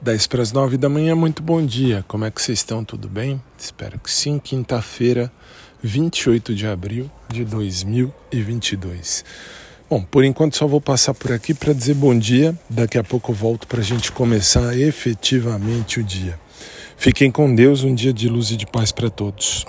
10 para as 9 da manhã, muito bom dia. Como é que vocês estão? Tudo bem? Espero que sim. Quinta-feira, 28 de abril de 2022. Bom, por enquanto só vou passar por aqui para dizer bom dia. Daqui a pouco volto para a gente começar efetivamente o dia. Fiquem com Deus, um dia de luz e de paz para todos.